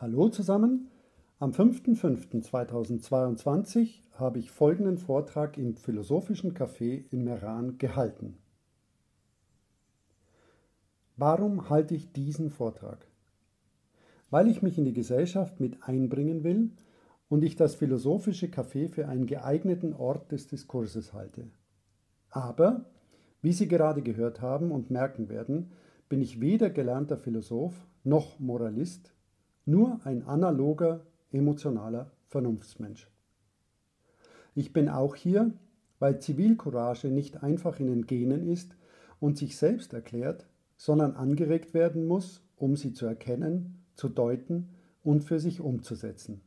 Hallo zusammen. Am 5.5.2022 habe ich folgenden Vortrag im Philosophischen Café in Meran gehalten. Warum halte ich diesen Vortrag? Weil ich mich in die Gesellschaft mit einbringen will und ich das Philosophische Café für einen geeigneten Ort des Diskurses halte. Aber, wie Sie gerade gehört haben und merken werden, bin ich weder gelernter Philosoph noch Moralist nur ein analoger, emotionaler Vernunftsmensch. Ich bin auch hier, weil Zivilcourage nicht einfach in den Genen ist und sich selbst erklärt, sondern angeregt werden muss, um sie zu erkennen, zu deuten und für sich umzusetzen.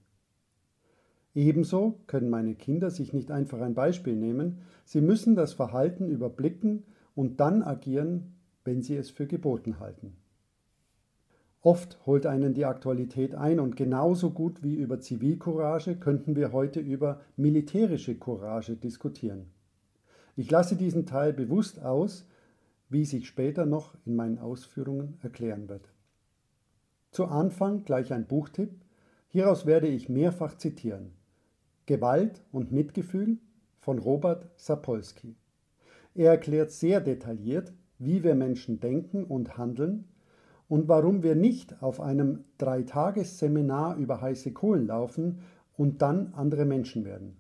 Ebenso können meine Kinder sich nicht einfach ein Beispiel nehmen, sie müssen das Verhalten überblicken und dann agieren, wenn sie es für geboten halten. Oft holt einen die Aktualität ein und genauso gut wie über Zivilcourage könnten wir heute über militärische Courage diskutieren. Ich lasse diesen Teil bewusst aus, wie sich später noch in meinen Ausführungen erklären wird. Zu Anfang gleich ein Buchtipp. Hieraus werde ich mehrfach zitieren. Gewalt und Mitgefühl von Robert Sapolsky. Er erklärt sehr detailliert, wie wir Menschen denken und handeln und warum wir nicht auf einem Dreitagesseminar über heiße Kohlen laufen und dann andere Menschen werden.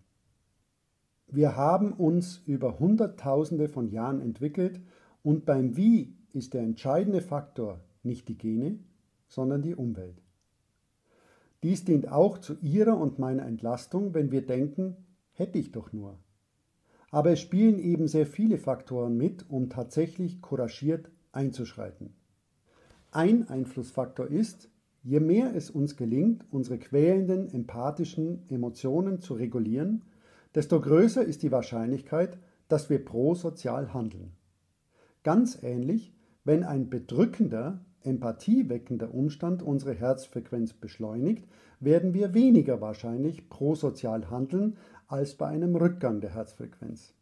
Wir haben uns über Hunderttausende von Jahren entwickelt und beim Wie ist der entscheidende Faktor nicht die Gene, sondern die Umwelt. Dies dient auch zu Ihrer und meiner Entlastung, wenn wir denken, hätte ich doch nur. Aber es spielen eben sehr viele Faktoren mit, um tatsächlich couragiert einzuschreiten. Ein Einflussfaktor ist, je mehr es uns gelingt, unsere quälenden, empathischen Emotionen zu regulieren, desto größer ist die Wahrscheinlichkeit, dass wir prosozial handeln. Ganz ähnlich, wenn ein bedrückender, empathieweckender Umstand unsere Herzfrequenz beschleunigt, werden wir weniger wahrscheinlich prosozial handeln als bei einem Rückgang der Herzfrequenz.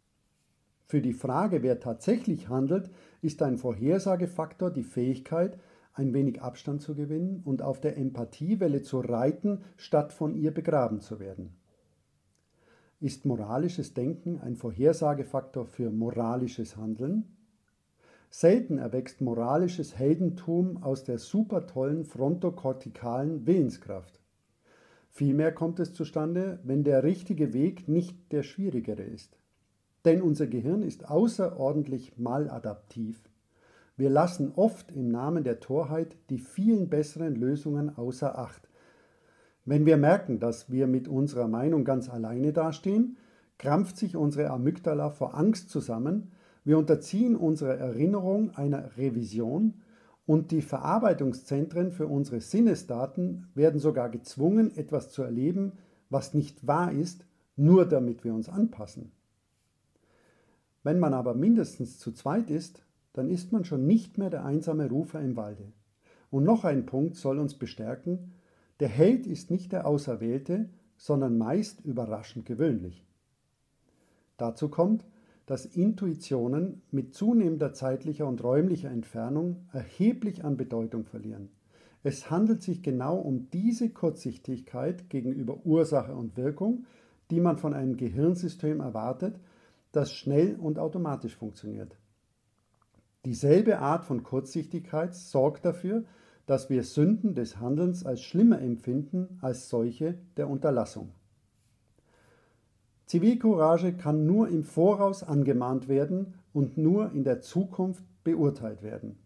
Für die Frage, wer tatsächlich handelt, ist ein Vorhersagefaktor die Fähigkeit, ein wenig Abstand zu gewinnen und auf der Empathiewelle zu reiten, statt von ihr begraben zu werden. Ist moralisches Denken ein Vorhersagefaktor für moralisches Handeln? Selten erwächst moralisches Heldentum aus der supertollen frontokortikalen Willenskraft. Vielmehr kommt es zustande, wenn der richtige Weg nicht der schwierigere ist. Denn unser Gehirn ist außerordentlich maladaptiv. Wir lassen oft im Namen der Torheit die vielen besseren Lösungen außer Acht. Wenn wir merken, dass wir mit unserer Meinung ganz alleine dastehen, krampft sich unsere Amygdala vor Angst zusammen, wir unterziehen unsere Erinnerung einer Revision und die Verarbeitungszentren für unsere Sinnesdaten werden sogar gezwungen, etwas zu erleben, was nicht wahr ist, nur damit wir uns anpassen. Wenn man aber mindestens zu zweit ist, dann ist man schon nicht mehr der einsame Rufer im Walde. Und noch ein Punkt soll uns bestärken, der Held ist nicht der Auserwählte, sondern meist überraschend gewöhnlich. Dazu kommt, dass Intuitionen mit zunehmender zeitlicher und räumlicher Entfernung erheblich an Bedeutung verlieren. Es handelt sich genau um diese Kurzsichtigkeit gegenüber Ursache und Wirkung, die man von einem Gehirnsystem erwartet, das schnell und automatisch funktioniert. Dieselbe Art von Kurzsichtigkeit sorgt dafür, dass wir Sünden des Handelns als schlimmer empfinden als solche der Unterlassung. Zivilcourage kann nur im Voraus angemahnt werden und nur in der Zukunft beurteilt werden.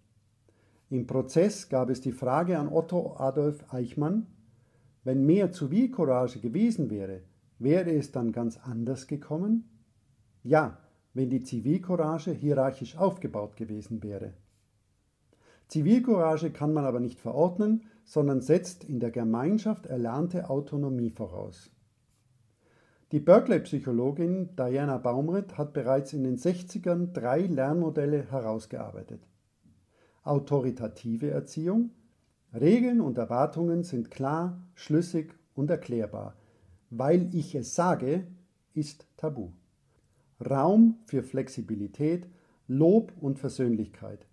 Im Prozess gab es die Frage an Otto Adolf Eichmann, wenn mehr Zivilcourage gewesen wäre, wäre es dann ganz anders gekommen? Ja, wenn die Zivilcourage hierarchisch aufgebaut gewesen wäre. Zivilcourage kann man aber nicht verordnen, sondern setzt in der Gemeinschaft erlernte Autonomie voraus. Die Berkeley-Psychologin Diana Baumritt hat bereits in den 60ern drei Lernmodelle herausgearbeitet. Autoritative Erziehung. Regeln und Erwartungen sind klar, schlüssig und erklärbar. Weil ich es sage, ist tabu. Raum für Flexibilität, Lob und Versöhnlichkeit.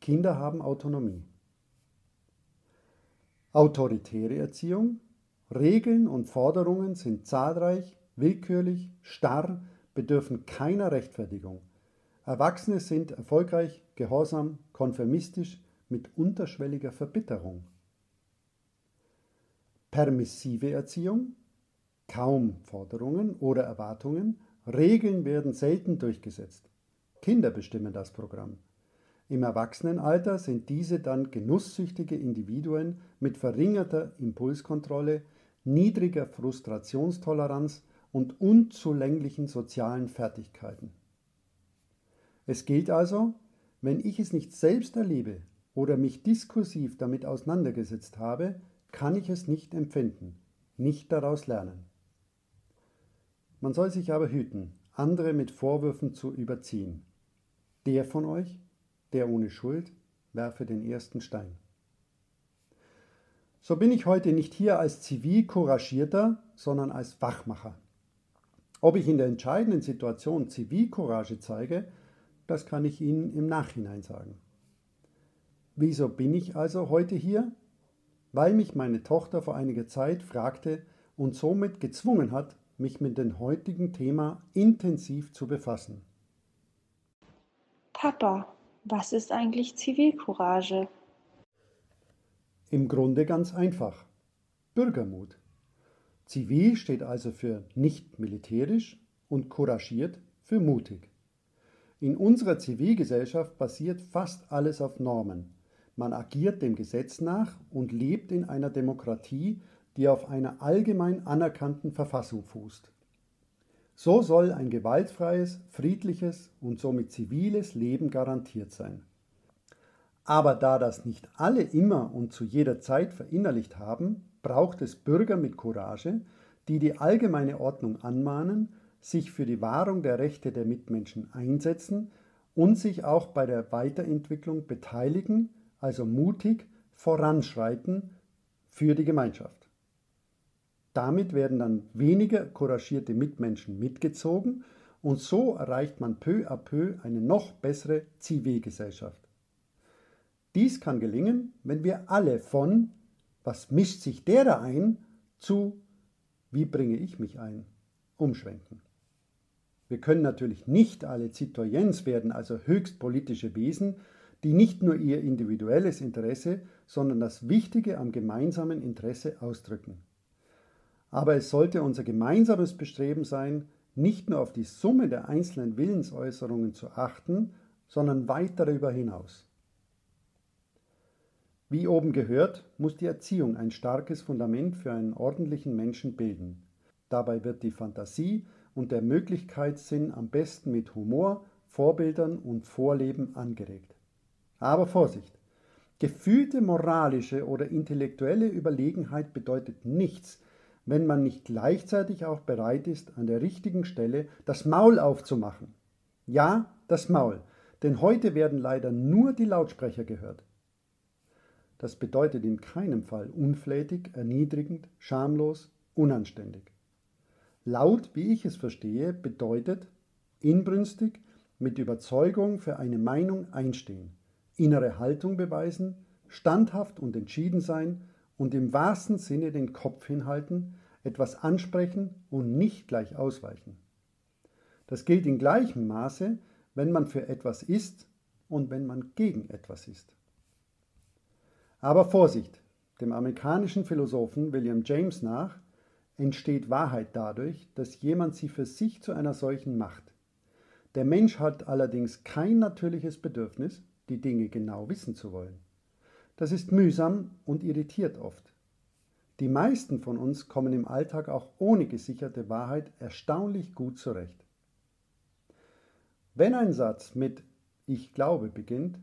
Kinder haben Autonomie. Autoritäre Erziehung. Regeln und Forderungen sind zahlreich, willkürlich, starr, bedürfen keiner Rechtfertigung. Erwachsene sind erfolgreich, gehorsam, konformistisch, mit unterschwelliger Verbitterung. Permissive Erziehung. Kaum Forderungen oder Erwartungen. Regeln werden selten durchgesetzt. Kinder bestimmen das Programm. Im Erwachsenenalter sind diese dann genusssüchtige Individuen mit verringerter Impulskontrolle, niedriger Frustrationstoleranz und unzulänglichen sozialen Fertigkeiten. Es gilt also, wenn ich es nicht selbst erlebe oder mich diskursiv damit auseinandergesetzt habe, kann ich es nicht empfinden, nicht daraus lernen. Man soll sich aber hüten, andere mit Vorwürfen zu überziehen. Der von euch, der ohne Schuld, werfe den ersten Stein. So bin ich heute nicht hier als zivil couragierter, sondern als Wachmacher. Ob ich in der entscheidenden Situation Zivilcourage zeige, das kann ich Ihnen im Nachhinein sagen. Wieso bin ich also heute hier? Weil mich meine Tochter vor einiger Zeit fragte und somit gezwungen hat, mich mit dem heutigen Thema intensiv zu befassen. Papa, was ist eigentlich Zivilcourage? Im Grunde ganz einfach. Bürgermut. Zivil steht also für nicht militärisch und couragiert für mutig. In unserer Zivilgesellschaft basiert fast alles auf Normen. Man agiert dem Gesetz nach und lebt in einer Demokratie, die auf einer allgemein anerkannten Verfassung fußt. So soll ein gewaltfreies, friedliches und somit ziviles Leben garantiert sein. Aber da das nicht alle immer und zu jeder Zeit verinnerlicht haben, braucht es Bürger mit Courage, die die allgemeine Ordnung anmahnen, sich für die Wahrung der Rechte der Mitmenschen einsetzen und sich auch bei der Weiterentwicklung beteiligen, also mutig voranschreiten für die Gemeinschaft. Damit werden dann weniger couragierte Mitmenschen mitgezogen und so erreicht man peu à peu eine noch bessere Zivilgesellschaft. Dies kann gelingen, wenn wir alle von was mischt sich der da ein zu wie bringe ich mich ein umschwenken. Wir können natürlich nicht alle Citoyens werden, also höchst politische Wesen, die nicht nur ihr individuelles Interesse, sondern das Wichtige am gemeinsamen Interesse ausdrücken. Aber es sollte unser gemeinsames Bestreben sein, nicht nur auf die Summe der einzelnen Willensäußerungen zu achten, sondern weit darüber hinaus. Wie oben gehört, muss die Erziehung ein starkes Fundament für einen ordentlichen Menschen bilden. Dabei wird die Fantasie und der Möglichkeitssinn am besten mit Humor, Vorbildern und Vorleben angeregt. Aber Vorsicht! Gefühlte moralische oder intellektuelle Überlegenheit bedeutet nichts, wenn man nicht gleichzeitig auch bereit ist, an der richtigen Stelle das Maul aufzumachen. Ja, das Maul, denn heute werden leider nur die Lautsprecher gehört. Das bedeutet in keinem Fall unflätig, erniedrigend, schamlos, unanständig. Laut, wie ich es verstehe, bedeutet inbrünstig, mit Überzeugung für eine Meinung einstehen, innere Haltung beweisen, standhaft und entschieden sein und im wahrsten Sinne den Kopf hinhalten, etwas ansprechen und nicht gleich ausweichen. Das gilt in gleichem Maße, wenn man für etwas ist und wenn man gegen etwas ist. Aber Vorsicht, dem amerikanischen Philosophen William James nach entsteht Wahrheit dadurch, dass jemand sie für sich zu einer solchen macht. Der Mensch hat allerdings kein natürliches Bedürfnis, die Dinge genau wissen zu wollen. Das ist mühsam und irritiert oft. Die meisten von uns kommen im Alltag auch ohne gesicherte Wahrheit erstaunlich gut zurecht. Wenn ein Satz mit Ich glaube beginnt,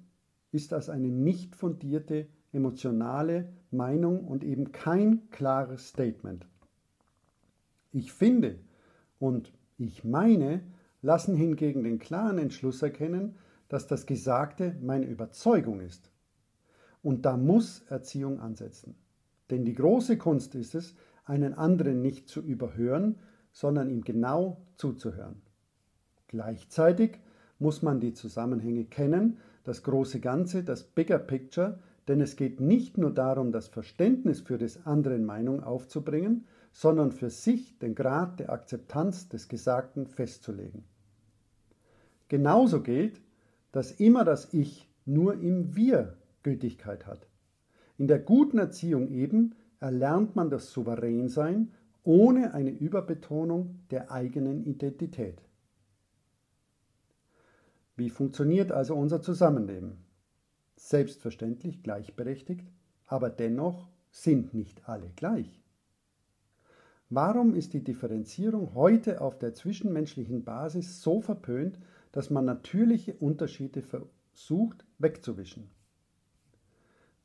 ist das eine nicht fundierte emotionale Meinung und eben kein klares Statement. Ich finde und ich meine lassen hingegen den klaren Entschluss erkennen, dass das Gesagte meine Überzeugung ist. Und da muss Erziehung ansetzen. Denn die große Kunst ist es, einen anderen nicht zu überhören, sondern ihm genau zuzuhören. Gleichzeitig muss man die Zusammenhänge kennen, das große Ganze, das Bigger Picture, denn es geht nicht nur darum, das Verständnis für des anderen Meinung aufzubringen, sondern für sich den Grad der Akzeptanz des Gesagten festzulegen. Genauso gilt, dass immer das Ich nur im Wir Gültigkeit hat. In der guten Erziehung eben erlernt man das Souveränsein ohne eine Überbetonung der eigenen Identität. Wie funktioniert also unser Zusammenleben? Selbstverständlich gleichberechtigt, aber dennoch sind nicht alle gleich. Warum ist die Differenzierung heute auf der zwischenmenschlichen Basis so verpönt, dass man natürliche Unterschiede versucht wegzuwischen?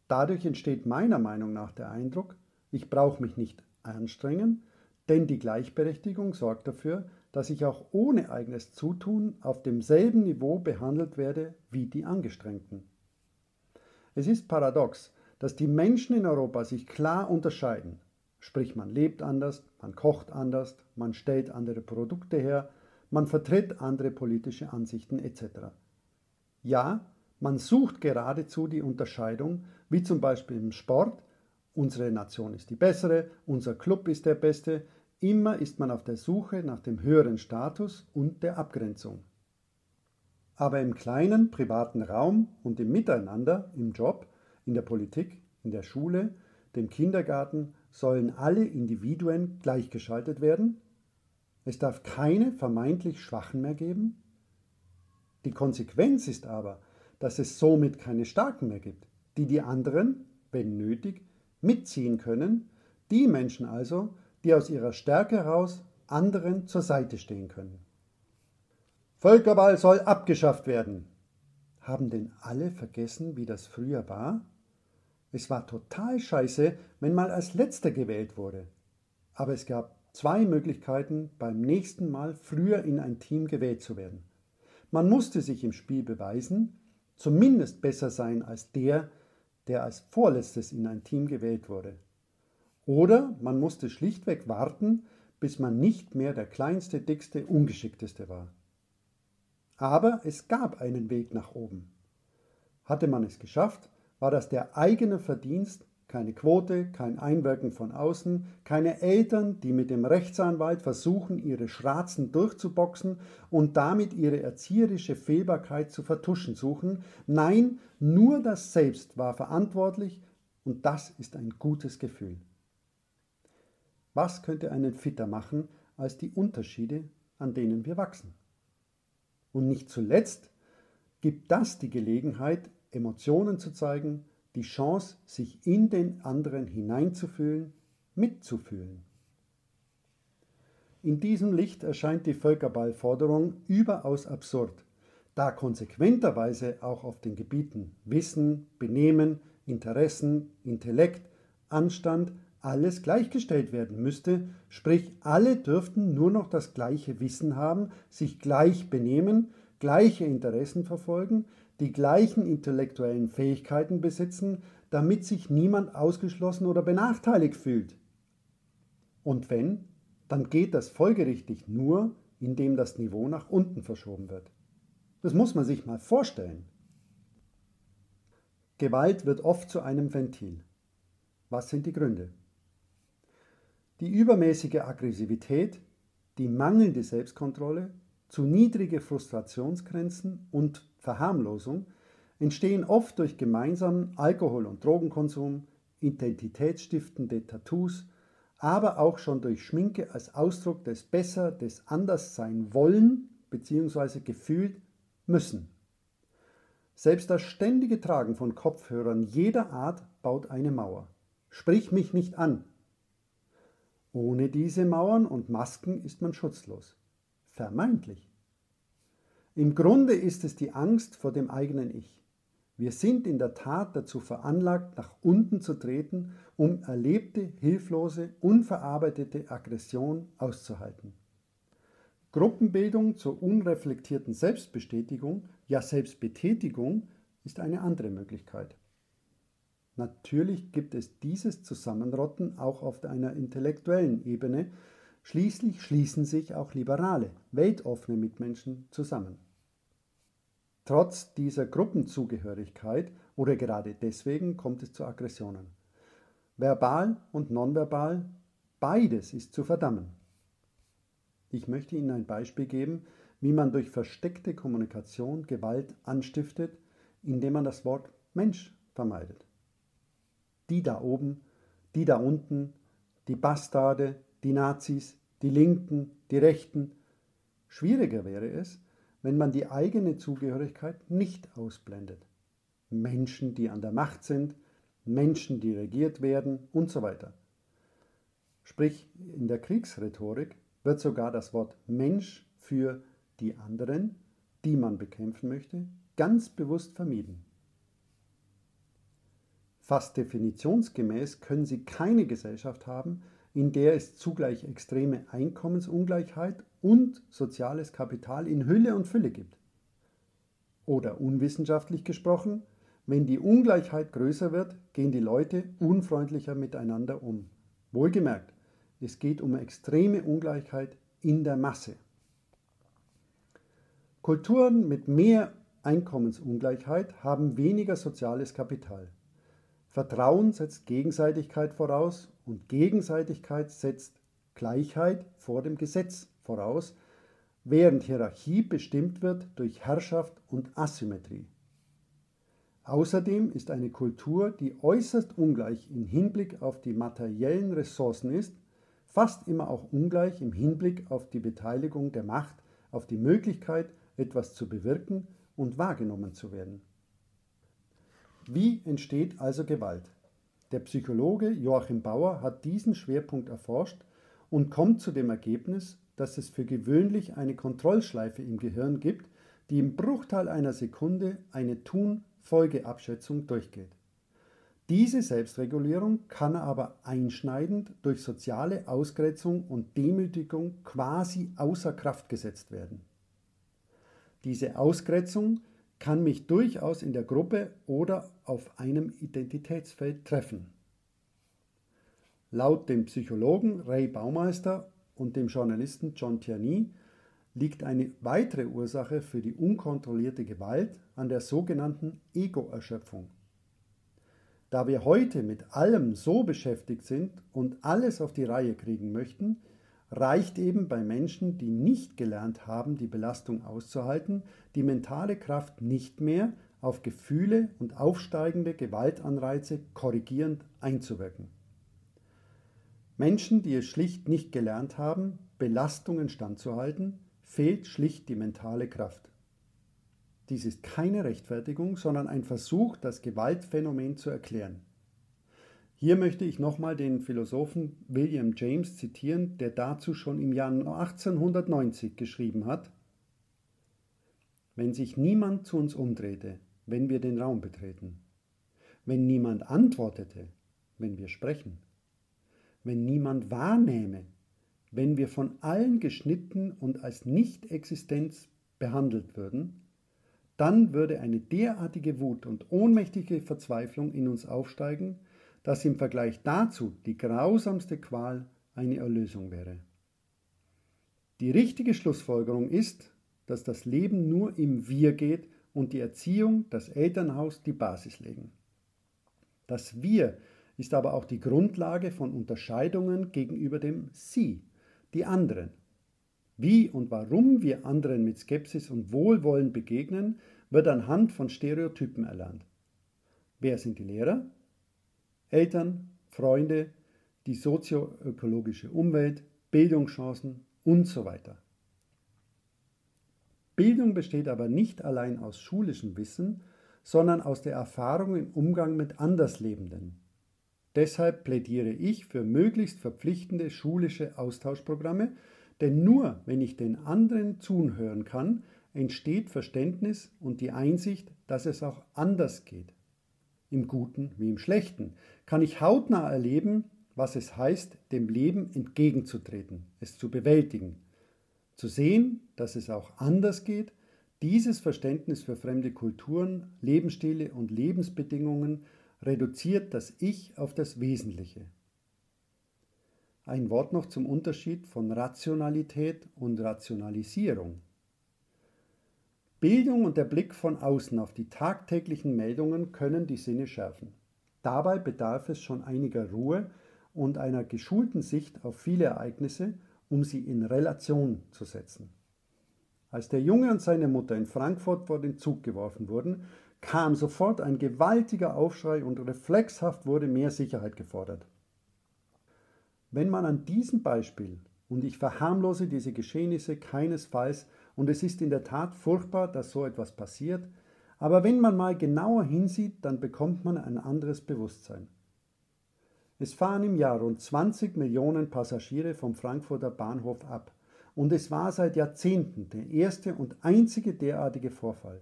Dadurch entsteht meiner Meinung nach der Eindruck, ich brauche mich nicht anstrengen, denn die Gleichberechtigung sorgt dafür, dass ich auch ohne eigenes Zutun auf demselben Niveau behandelt werde wie die Angestrengten. Es ist paradox, dass die Menschen in Europa sich klar unterscheiden. Sprich, man lebt anders, man kocht anders, man stellt andere Produkte her, man vertritt andere politische Ansichten etc. Ja, man sucht geradezu die Unterscheidung, wie zum Beispiel im Sport, unsere Nation ist die bessere, unser Club ist der beste, immer ist man auf der Suche nach dem höheren Status und der Abgrenzung. Aber im kleinen privaten Raum und im Miteinander, im Job, in der Politik, in der Schule, dem Kindergarten sollen alle Individuen gleichgeschaltet werden? Es darf keine vermeintlich Schwachen mehr geben? Die Konsequenz ist aber, dass es somit keine Starken mehr gibt, die die anderen, wenn nötig, mitziehen können, die Menschen also, die aus ihrer Stärke heraus anderen zur Seite stehen können. Völkerball soll abgeschafft werden. Haben denn alle vergessen, wie das früher war? Es war total scheiße, wenn mal als letzter gewählt wurde. Aber es gab zwei Möglichkeiten, beim nächsten Mal früher in ein Team gewählt zu werden. Man musste sich im Spiel beweisen zumindest besser sein als der, der als vorletztes in ein Team gewählt wurde. Oder man musste schlichtweg warten, bis man nicht mehr der kleinste, dickste, ungeschickteste war. Aber es gab einen Weg nach oben. Hatte man es geschafft, war das der eigene Verdienst keine Quote, kein Einwirken von außen, keine Eltern, die mit dem Rechtsanwalt versuchen, ihre Schratzen durchzuboxen und damit ihre erzieherische Fehlbarkeit zu vertuschen suchen. Nein, nur das Selbst war verantwortlich und das ist ein gutes Gefühl. Was könnte einen fitter machen als die Unterschiede, an denen wir wachsen? Und nicht zuletzt gibt das die Gelegenheit, Emotionen zu zeigen, die Chance, sich in den anderen hineinzufühlen, mitzufühlen. In diesem Licht erscheint die Völkerballforderung überaus absurd, da konsequenterweise auch auf den Gebieten Wissen, Benehmen, Interessen, Intellekt, Anstand alles gleichgestellt werden müsste, sprich alle dürften nur noch das gleiche Wissen haben, sich gleich benehmen, gleiche Interessen verfolgen, die gleichen intellektuellen Fähigkeiten besitzen, damit sich niemand ausgeschlossen oder benachteiligt fühlt. Und wenn, dann geht das folgerichtig nur, indem das Niveau nach unten verschoben wird. Das muss man sich mal vorstellen. Gewalt wird oft zu einem Ventil. Was sind die Gründe? Die übermäßige Aggressivität, die mangelnde Selbstkontrolle, zu niedrige Frustrationsgrenzen und Verharmlosung entstehen oft durch gemeinsamen Alkohol- und Drogenkonsum, identitätsstiftende Tattoos, aber auch schon durch Schminke als Ausdruck des Besser, des Anderssein wollen bzw. gefühlt müssen. Selbst das ständige Tragen von Kopfhörern jeder Art baut eine Mauer. Sprich mich nicht an. Ohne diese Mauern und Masken ist man schutzlos. Vermeintlich. Im Grunde ist es die Angst vor dem eigenen Ich. Wir sind in der Tat dazu veranlagt, nach unten zu treten, um erlebte, hilflose, unverarbeitete Aggression auszuhalten. Gruppenbildung zur unreflektierten Selbstbestätigung, ja Selbstbetätigung, ist eine andere Möglichkeit. Natürlich gibt es dieses Zusammenrotten auch auf einer intellektuellen Ebene, Schließlich schließen sich auch liberale, weltoffene Mitmenschen zusammen. Trotz dieser Gruppenzugehörigkeit oder gerade deswegen kommt es zu Aggressionen. Verbal und nonverbal, beides ist zu verdammen. Ich möchte Ihnen ein Beispiel geben, wie man durch versteckte Kommunikation Gewalt anstiftet, indem man das Wort Mensch vermeidet. Die da oben, die da unten, die Bastarde, die Nazis, die Linken, die Rechten. Schwieriger wäre es, wenn man die eigene Zugehörigkeit nicht ausblendet. Menschen, die an der Macht sind, Menschen, die regiert werden und so weiter. Sprich, in der Kriegsrhetorik wird sogar das Wort Mensch für die anderen, die man bekämpfen möchte, ganz bewusst vermieden. Fast definitionsgemäß können Sie keine Gesellschaft haben, in der es zugleich extreme Einkommensungleichheit und soziales Kapital in Hülle und Fülle gibt. Oder unwissenschaftlich gesprochen, wenn die Ungleichheit größer wird, gehen die Leute unfreundlicher miteinander um. Wohlgemerkt, es geht um extreme Ungleichheit in der Masse. Kulturen mit mehr Einkommensungleichheit haben weniger soziales Kapital. Vertrauen setzt Gegenseitigkeit voraus und Gegenseitigkeit setzt Gleichheit vor dem Gesetz voraus, während Hierarchie bestimmt wird durch Herrschaft und Asymmetrie. Außerdem ist eine Kultur, die äußerst ungleich im Hinblick auf die materiellen Ressourcen ist, fast immer auch ungleich im Hinblick auf die Beteiligung der Macht, auf die Möglichkeit, etwas zu bewirken und wahrgenommen zu werden. Wie entsteht also Gewalt? Der Psychologe Joachim Bauer hat diesen Schwerpunkt erforscht und kommt zu dem Ergebnis, dass es für gewöhnlich eine Kontrollschleife im Gehirn gibt, die im Bruchteil einer Sekunde eine Tun-Folgeabschätzung durchgeht. Diese Selbstregulierung kann aber einschneidend durch soziale Ausgrenzung und Demütigung quasi außer Kraft gesetzt werden. Diese Ausgrenzung kann mich durchaus in der Gruppe oder auf einem Identitätsfeld treffen. Laut dem Psychologen Ray Baumeister und dem Journalisten John Tierney liegt eine weitere Ursache für die unkontrollierte Gewalt an der sogenannten Ego-Erschöpfung. Da wir heute mit allem so beschäftigt sind und alles auf die Reihe kriegen möchten, reicht eben bei Menschen, die nicht gelernt haben, die Belastung auszuhalten, die mentale Kraft nicht mehr auf Gefühle und aufsteigende Gewaltanreize korrigierend einzuwirken. Menschen, die es schlicht nicht gelernt haben, Belastungen standzuhalten, fehlt schlicht die mentale Kraft. Dies ist keine Rechtfertigung, sondern ein Versuch, das Gewaltphänomen zu erklären. Hier möchte ich nochmal den Philosophen William James zitieren, der dazu schon im Jahr 1890 geschrieben hat, wenn sich niemand zu uns umdrehte, wenn wir den Raum betreten, wenn niemand antwortete, wenn wir sprechen, wenn niemand wahrnehme, wenn wir von allen geschnitten und als Nicht-Existenz behandelt würden, dann würde eine derartige Wut und ohnmächtige Verzweiflung in uns aufsteigen, dass im Vergleich dazu die grausamste Qual eine Erlösung wäre. Die richtige Schlussfolgerung ist, dass das Leben nur im Wir geht und die Erziehung, das Elternhaus die Basis legen. Das Wir ist aber auch die Grundlage von Unterscheidungen gegenüber dem Sie, die anderen. Wie und warum wir anderen mit Skepsis und Wohlwollen begegnen, wird anhand von Stereotypen erlernt. Wer sind die Lehrer? Eltern, Freunde, die sozioökologische Umwelt, Bildungschancen und so weiter. Bildung besteht aber nicht allein aus schulischem Wissen, sondern aus der Erfahrung im Umgang mit Anderslebenden. Deshalb plädiere ich für möglichst verpflichtende schulische Austauschprogramme, denn nur wenn ich den anderen zuhören kann, entsteht Verständnis und die Einsicht, dass es auch anders geht im Guten wie im Schlechten, kann ich hautnah erleben, was es heißt, dem Leben entgegenzutreten, es zu bewältigen, zu sehen, dass es auch anders geht, dieses Verständnis für fremde Kulturen, Lebensstile und Lebensbedingungen reduziert das Ich auf das Wesentliche. Ein Wort noch zum Unterschied von Rationalität und Rationalisierung. Bildung und der Blick von außen auf die tagtäglichen Meldungen können die Sinne schärfen. Dabei bedarf es schon einiger Ruhe und einer geschulten Sicht auf viele Ereignisse, um sie in Relation zu setzen. Als der Junge und seine Mutter in Frankfurt vor den Zug geworfen wurden, kam sofort ein gewaltiger Aufschrei und reflexhaft wurde mehr Sicherheit gefordert. Wenn man an diesem Beispiel, und ich verharmlose diese Geschehnisse keinesfalls, und es ist in der Tat furchtbar, dass so etwas passiert, aber wenn man mal genauer hinsieht, dann bekommt man ein anderes Bewusstsein. Es fahren im Jahr rund 20 Millionen Passagiere vom Frankfurter Bahnhof ab. Und es war seit Jahrzehnten der erste und einzige derartige Vorfall,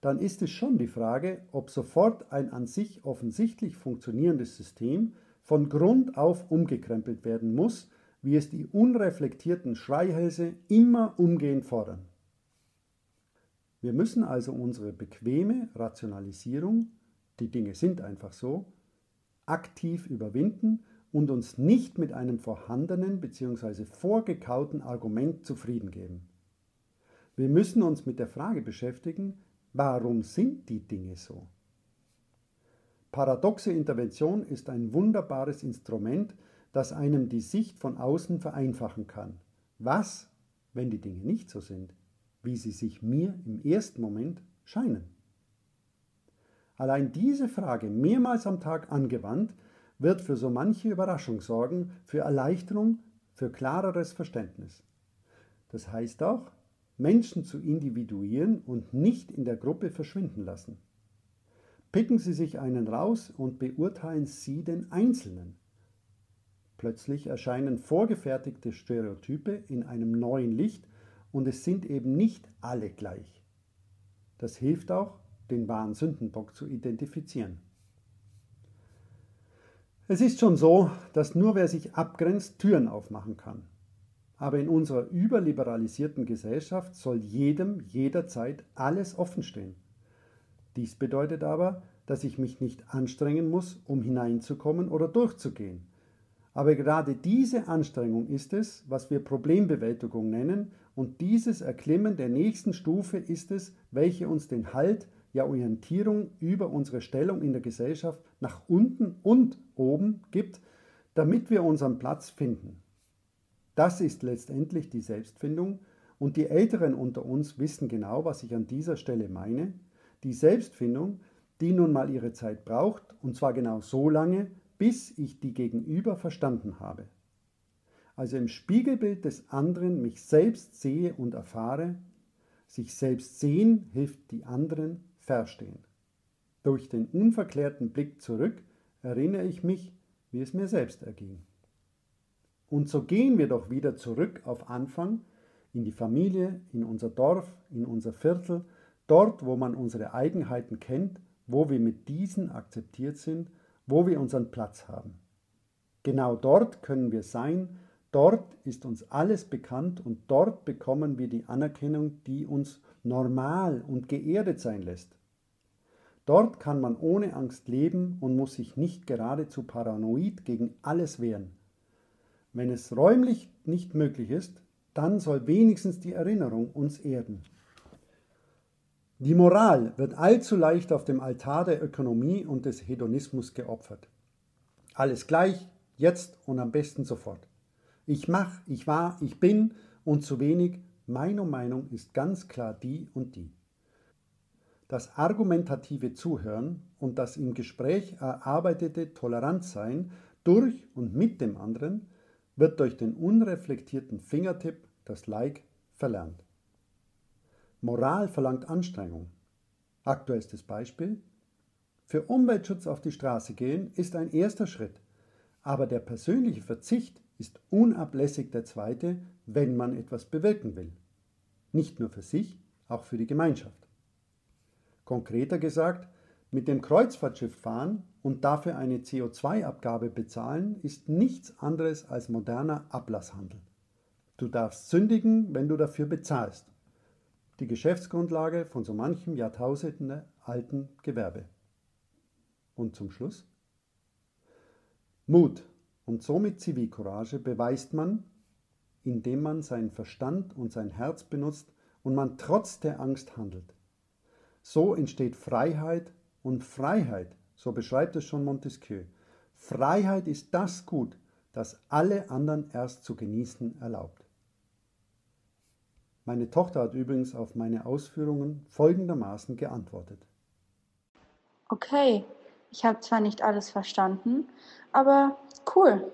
dann ist es schon die Frage, ob sofort ein an sich offensichtlich funktionierendes System von Grund auf umgekrempelt werden muss, wie es die unreflektierten Schreihälse immer umgehend fordern. Wir müssen also unsere bequeme Rationalisierung, die Dinge sind einfach so, aktiv überwinden und uns nicht mit einem vorhandenen bzw. vorgekauten Argument zufrieden geben. Wir müssen uns mit der Frage beschäftigen, warum sind die Dinge so? Paradoxe Intervention ist ein wunderbares Instrument, das einem die Sicht von außen vereinfachen kann. Was, wenn die Dinge nicht so sind, wie sie sich mir im ersten Moment scheinen? Allein diese Frage mehrmals am Tag angewandt, wird für so manche Überraschung sorgen, für Erleichterung, für klareres Verständnis. Das heißt auch, Menschen zu individuieren und nicht in der Gruppe verschwinden lassen. Picken Sie sich einen raus und beurteilen Sie den Einzelnen. Plötzlich erscheinen vorgefertigte Stereotype in einem neuen Licht und es sind eben nicht alle gleich. Das hilft auch, den wahren Sündenbock zu identifizieren. Es ist schon so, dass nur wer sich abgrenzt, Türen aufmachen kann. Aber in unserer überliberalisierten Gesellschaft soll jedem jederzeit alles offenstehen. Dies bedeutet aber, dass ich mich nicht anstrengen muss, um hineinzukommen oder durchzugehen. Aber gerade diese Anstrengung ist es, was wir Problembewältigung nennen, und dieses Erklimmen der nächsten Stufe ist es, welche uns den Halt ja Orientierung über unsere Stellung in der Gesellschaft nach unten und oben gibt, damit wir unseren Platz finden. Das ist letztendlich die Selbstfindung und die Älteren unter uns wissen genau, was ich an dieser Stelle meine. Die Selbstfindung, die nun mal ihre Zeit braucht, und zwar genau so lange, bis ich die Gegenüber verstanden habe. Also im Spiegelbild des anderen mich selbst sehe und erfahre, sich selbst sehen hilft die anderen verstehen. Durch den unverklärten Blick zurück erinnere ich mich, wie es mir selbst erging. Und so gehen wir doch wieder zurück auf Anfang, in die Familie, in unser Dorf, in unser Viertel, dort, wo man unsere Eigenheiten kennt, wo wir mit diesen akzeptiert sind, wo wir unseren Platz haben. Genau dort können wir sein, dort ist uns alles bekannt und dort bekommen wir die Anerkennung, die uns normal und geerdet sein lässt. Dort kann man ohne Angst leben und muss sich nicht geradezu paranoid gegen alles wehren. Wenn es räumlich nicht möglich ist, dann soll wenigstens die Erinnerung uns erden. Die Moral wird allzu leicht auf dem Altar der Ökonomie und des Hedonismus geopfert. Alles gleich, jetzt und am besten sofort. Ich mach, ich war, ich bin und zu wenig, meine Meinung ist ganz klar die und die. Das argumentative Zuhören und das im Gespräch erarbeitete Toleranzsein durch und mit dem anderen wird durch den unreflektierten Fingertipp, das Like, verlernt. Moral verlangt Anstrengung. Aktuellstes Beispiel. Für Umweltschutz auf die Straße gehen ist ein erster Schritt, aber der persönliche Verzicht ist unablässig der zweite, wenn man etwas bewirken will. Nicht nur für sich, auch für die Gemeinschaft. Konkreter gesagt, mit dem Kreuzfahrtschiff fahren und dafür eine CO2-Abgabe bezahlen, ist nichts anderes als moderner Ablasshandel. Du darfst sündigen, wenn du dafür bezahlst. Die Geschäftsgrundlage von so manchem Jahrtausenden alten Gewerbe. Und zum Schluss? Mut und somit Zivilcourage beweist man, indem man seinen Verstand und sein Herz benutzt und man trotz der Angst handelt. So entsteht Freiheit und Freiheit, so beschreibt es schon Montesquieu. Freiheit ist das Gut, das alle anderen erst zu genießen erlaubt. Meine Tochter hat übrigens auf meine Ausführungen folgendermaßen geantwortet. Okay, ich habe zwar nicht alles verstanden, aber cool.